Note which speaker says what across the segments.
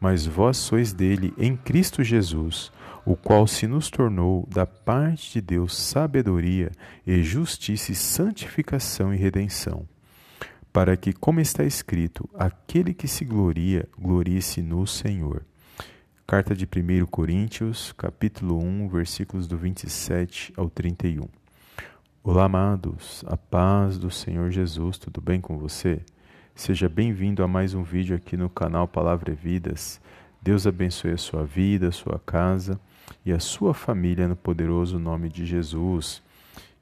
Speaker 1: Mas vós sois dele em Cristo Jesus, o qual se nos tornou da parte de Deus sabedoria e justiça e santificação e redenção, para que, como está escrito, aquele que se gloria, glorie-se no Senhor. Carta de 1 Coríntios, capítulo 1, versículos do 27 ao 31. Olá, amados, a paz do Senhor Jesus, tudo bem com você? Seja bem-vindo a mais um vídeo aqui no canal Palavra e Vidas. Deus abençoe a sua vida, a sua casa e a sua família no poderoso nome de Jesus.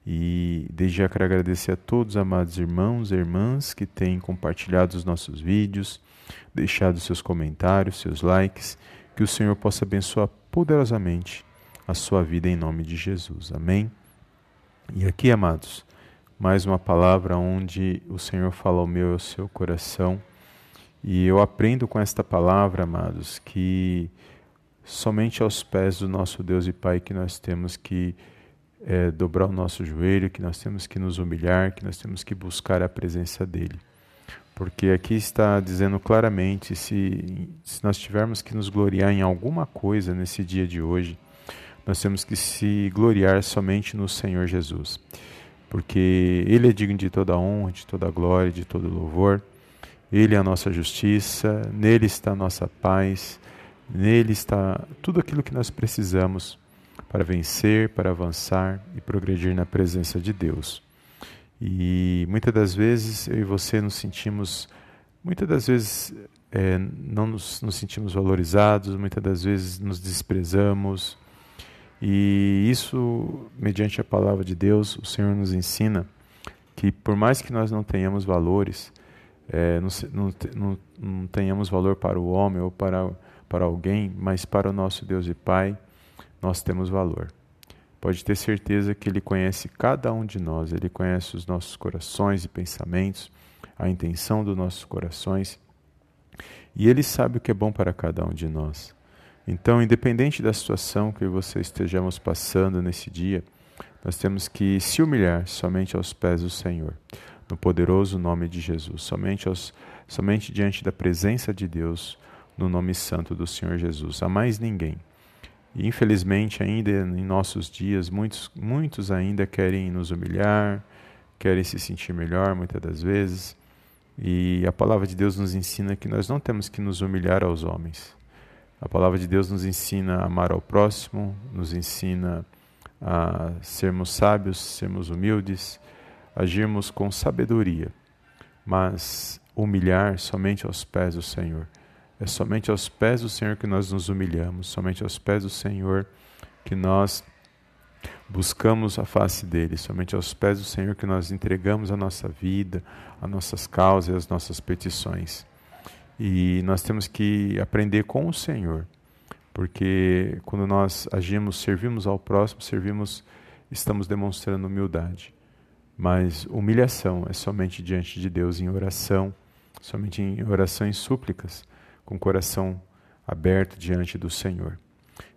Speaker 1: E desde já quero agradecer a todos, amados irmãos e irmãs, que têm compartilhado os nossos vídeos, deixado seus comentários, seus likes. Que o Senhor possa abençoar poderosamente a sua vida em nome de Jesus. Amém? E aqui, amados, mais uma palavra onde o Senhor fala ao meu e ao seu coração. E eu aprendo com esta palavra, amados, que somente aos pés do nosso Deus e Pai que nós temos que é, dobrar o nosso joelho, que nós temos que nos humilhar, que nós temos que buscar a presença dEle. Porque aqui está dizendo claramente: se, se nós tivermos que nos gloriar em alguma coisa nesse dia de hoje, nós temos que se gloriar somente no Senhor Jesus. Porque Ele é digno de toda honra, de toda glória, de todo louvor. Ele é a nossa justiça, nele está a nossa paz, nele está tudo aquilo que nós precisamos para vencer, para avançar e progredir na presença de Deus. E muitas das vezes eu e você nos sentimos, muitas das vezes é, não nos, nos sentimos valorizados, muitas das vezes nos desprezamos. E isso, mediante a palavra de Deus, o Senhor nos ensina que por mais que nós não tenhamos valores, é, não, não, não, tenhamos valor para o homem ou para, para alguém, mas para o nosso Deus e Pai, nós temos valor. Pode ter certeza que Ele conhece cada um de nós, Ele conhece os nossos corações e pensamentos, a intenção dos nossos corações, e Ele sabe o que é bom para cada um de nós. Então, independente da situação que você estejamos passando nesse dia, nós temos que se humilhar somente aos pés do Senhor, no poderoso nome de Jesus, somente, aos, somente diante da presença de Deus, no nome santo do Senhor Jesus, a mais ninguém. E infelizmente ainda em nossos dias muitos muitos ainda querem nos humilhar, querem se sentir melhor muitas das vezes. E a palavra de Deus nos ensina que nós não temos que nos humilhar aos homens. A palavra de Deus nos ensina a amar ao próximo, nos ensina a sermos sábios, sermos humildes, agirmos com sabedoria, mas humilhar somente aos pés do Senhor. É somente aos pés do Senhor que nós nos humilhamos, somente aos pés do Senhor que nós buscamos a face dele, somente aos pés do Senhor que nós entregamos a nossa vida, as nossas causas e as nossas petições. E nós temos que aprender com o Senhor, porque quando nós agimos, servimos ao próximo, servimos, estamos demonstrando humildade. Mas humilhação é somente diante de Deus em oração, somente em oração e súplicas com o coração aberto diante do Senhor.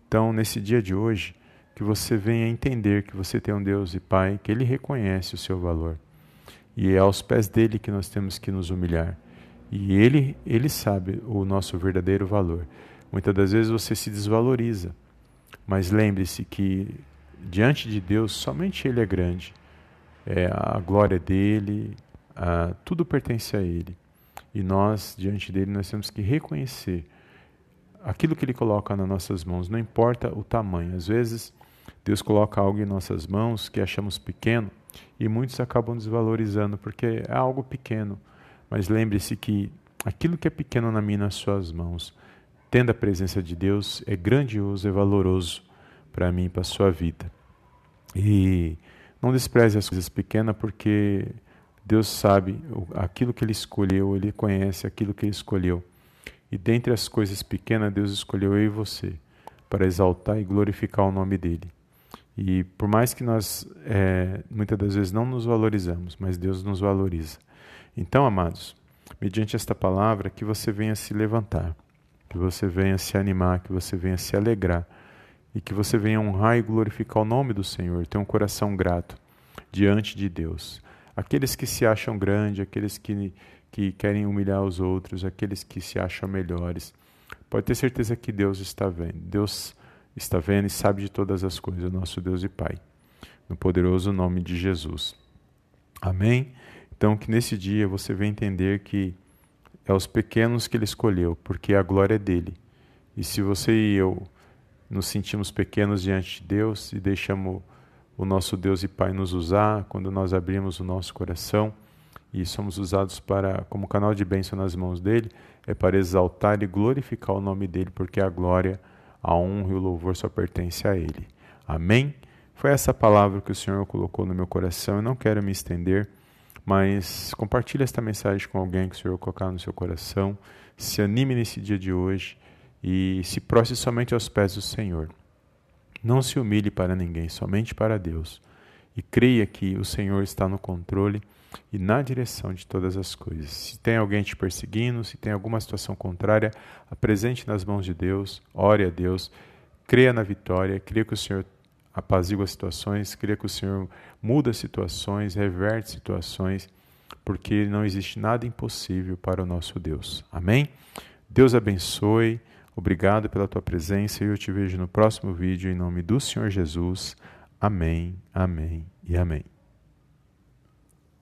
Speaker 1: Então, nesse dia de hoje, que você venha entender que você tem um Deus e Pai, que Ele reconhece o seu valor. E é aos pés dele que nós temos que nos humilhar. E Ele, ele sabe o nosso verdadeiro valor. Muitas das vezes você se desvaloriza, mas lembre-se que diante de Deus somente Ele é grande. É a glória dele, a, tudo pertence a Ele. E nós, diante dele, nós temos que reconhecer aquilo que ele coloca nas nossas mãos, não importa o tamanho. Às vezes, Deus coloca algo em nossas mãos que achamos pequeno e muitos acabam desvalorizando porque é algo pequeno. Mas lembre-se que aquilo que é pequeno na minha nas suas mãos, tendo a presença de Deus, é grandioso e valoroso para mim e para a sua vida. E não despreze as coisas pequenas porque Deus sabe aquilo que Ele escolheu, Ele conhece aquilo que Ele escolheu. E dentre as coisas pequenas, Deus escolheu eu e você. para exaltar e glorificar o nome dele. E por mais que nós é, muitas das vezes não nos valorizamos, mas Deus nos valoriza. Então, amados, mediante esta palavra, que você venha se levantar, que você venha se animar, que você venha se alegrar e que você venha honrar e glorificar o nome do Senhor, ter um coração grato diante de Deus. Aqueles que se acham grandes, aqueles que, que querem humilhar os outros, aqueles que se acham melhores, pode ter certeza que Deus está vendo. Deus está vendo e sabe de todas as coisas, nosso Deus e Pai. No poderoso nome de Jesus. Amém? Então, que nesse dia você venha entender que é os pequenos que Ele escolheu, porque a glória é dele. E se você e eu nos sentimos pequenos diante de Deus e deixamos o nosso Deus e Pai nos usar, quando nós abrimos o nosso coração e somos usados para como canal de bênção nas mãos dele, é para exaltar e glorificar o nome dele, porque a glória, a honra e o louvor só pertence a ele. Amém? Foi essa palavra que o Senhor colocou no meu coração. Eu não quero me estender, mas compartilhe esta mensagem com alguém que o Senhor colocar no seu coração. Se anime nesse dia de hoje e se prostre somente aos pés do Senhor. Não se humilhe para ninguém, somente para Deus. E creia que o Senhor está no controle e na direção de todas as coisas. Se tem alguém te perseguindo, se tem alguma situação contrária, apresente nas mãos de Deus, ore a Deus, creia na vitória, creia que o Senhor apazigua situações, creia que o Senhor muda situações, reverte situações, porque não existe nada impossível para o nosso Deus. Amém? Deus abençoe. Obrigado pela tua presença e eu te vejo no próximo vídeo em nome do Senhor Jesus. Amém, amém e amém.